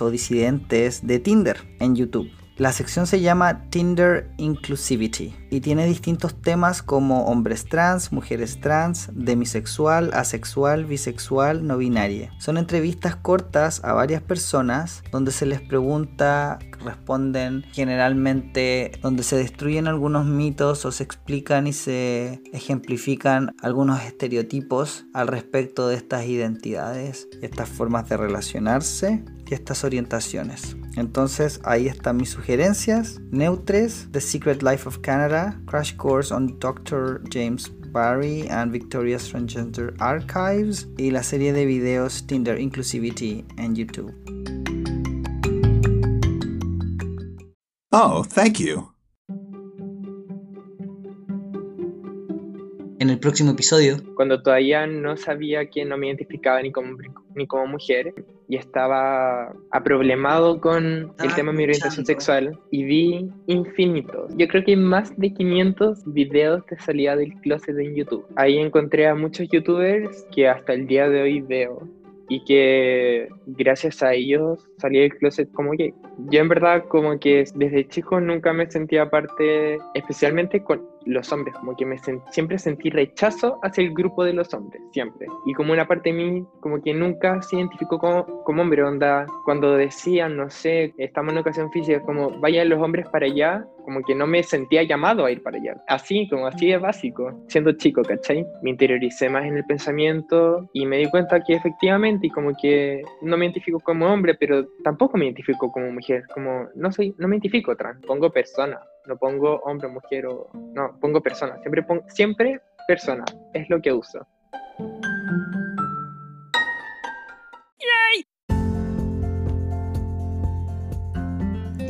o disidentes de Tinder en YouTube. La sección se llama Tinder Inclusivity y tiene distintos temas como hombres trans, mujeres trans, demisexual, asexual, bisexual, no binaria. Son entrevistas cortas a varias personas donde se les pregunta, responden generalmente, donde se destruyen algunos mitos o se explican y se ejemplifican algunos estereotipos al respecto de estas identidades, estas formas de relacionarse y estas orientaciones. Entonces ahí están mis sugerencias. Neutres, The Secret Life of Canada, Crash Course on Dr. James Barry and Victoria's Transgender Archives y la serie de videos Tinder Inclusivity en YouTube. Oh, thank you. En el próximo episodio, cuando todavía no sabía que no me identificaba ni como, ni como mujer y estaba aproblemado con el tema de mi orientación sexual y vi infinitos. Yo creo que hay más de 500 videos de salida del closet en YouTube. Ahí encontré a muchos youtubers que hasta el día de hoy veo y que gracias a ellos salí del closet como gay. Yo en verdad como que desde chico nunca me sentía parte, especialmente con los hombres, como que me siempre sentí rechazo hacia el grupo de los hombres, siempre. Y como una parte de mí, como que nunca se identificó como, como hombre, onda, cuando decían, no sé, estamos en educación física, como vayan los hombres para allá, como que no me sentía llamado a ir para allá. Así, como así de básico, siendo chico, ¿cachai? Me interioricé más en el pensamiento y me di cuenta que efectivamente, y como que no me identifico como hombre, pero tampoco me identifico como mujer, como no soy, no me identifico trans, pongo persona, no pongo hombre, mujer o... No, pongo persona. Siempre, pongo, siempre persona. Es lo que uso.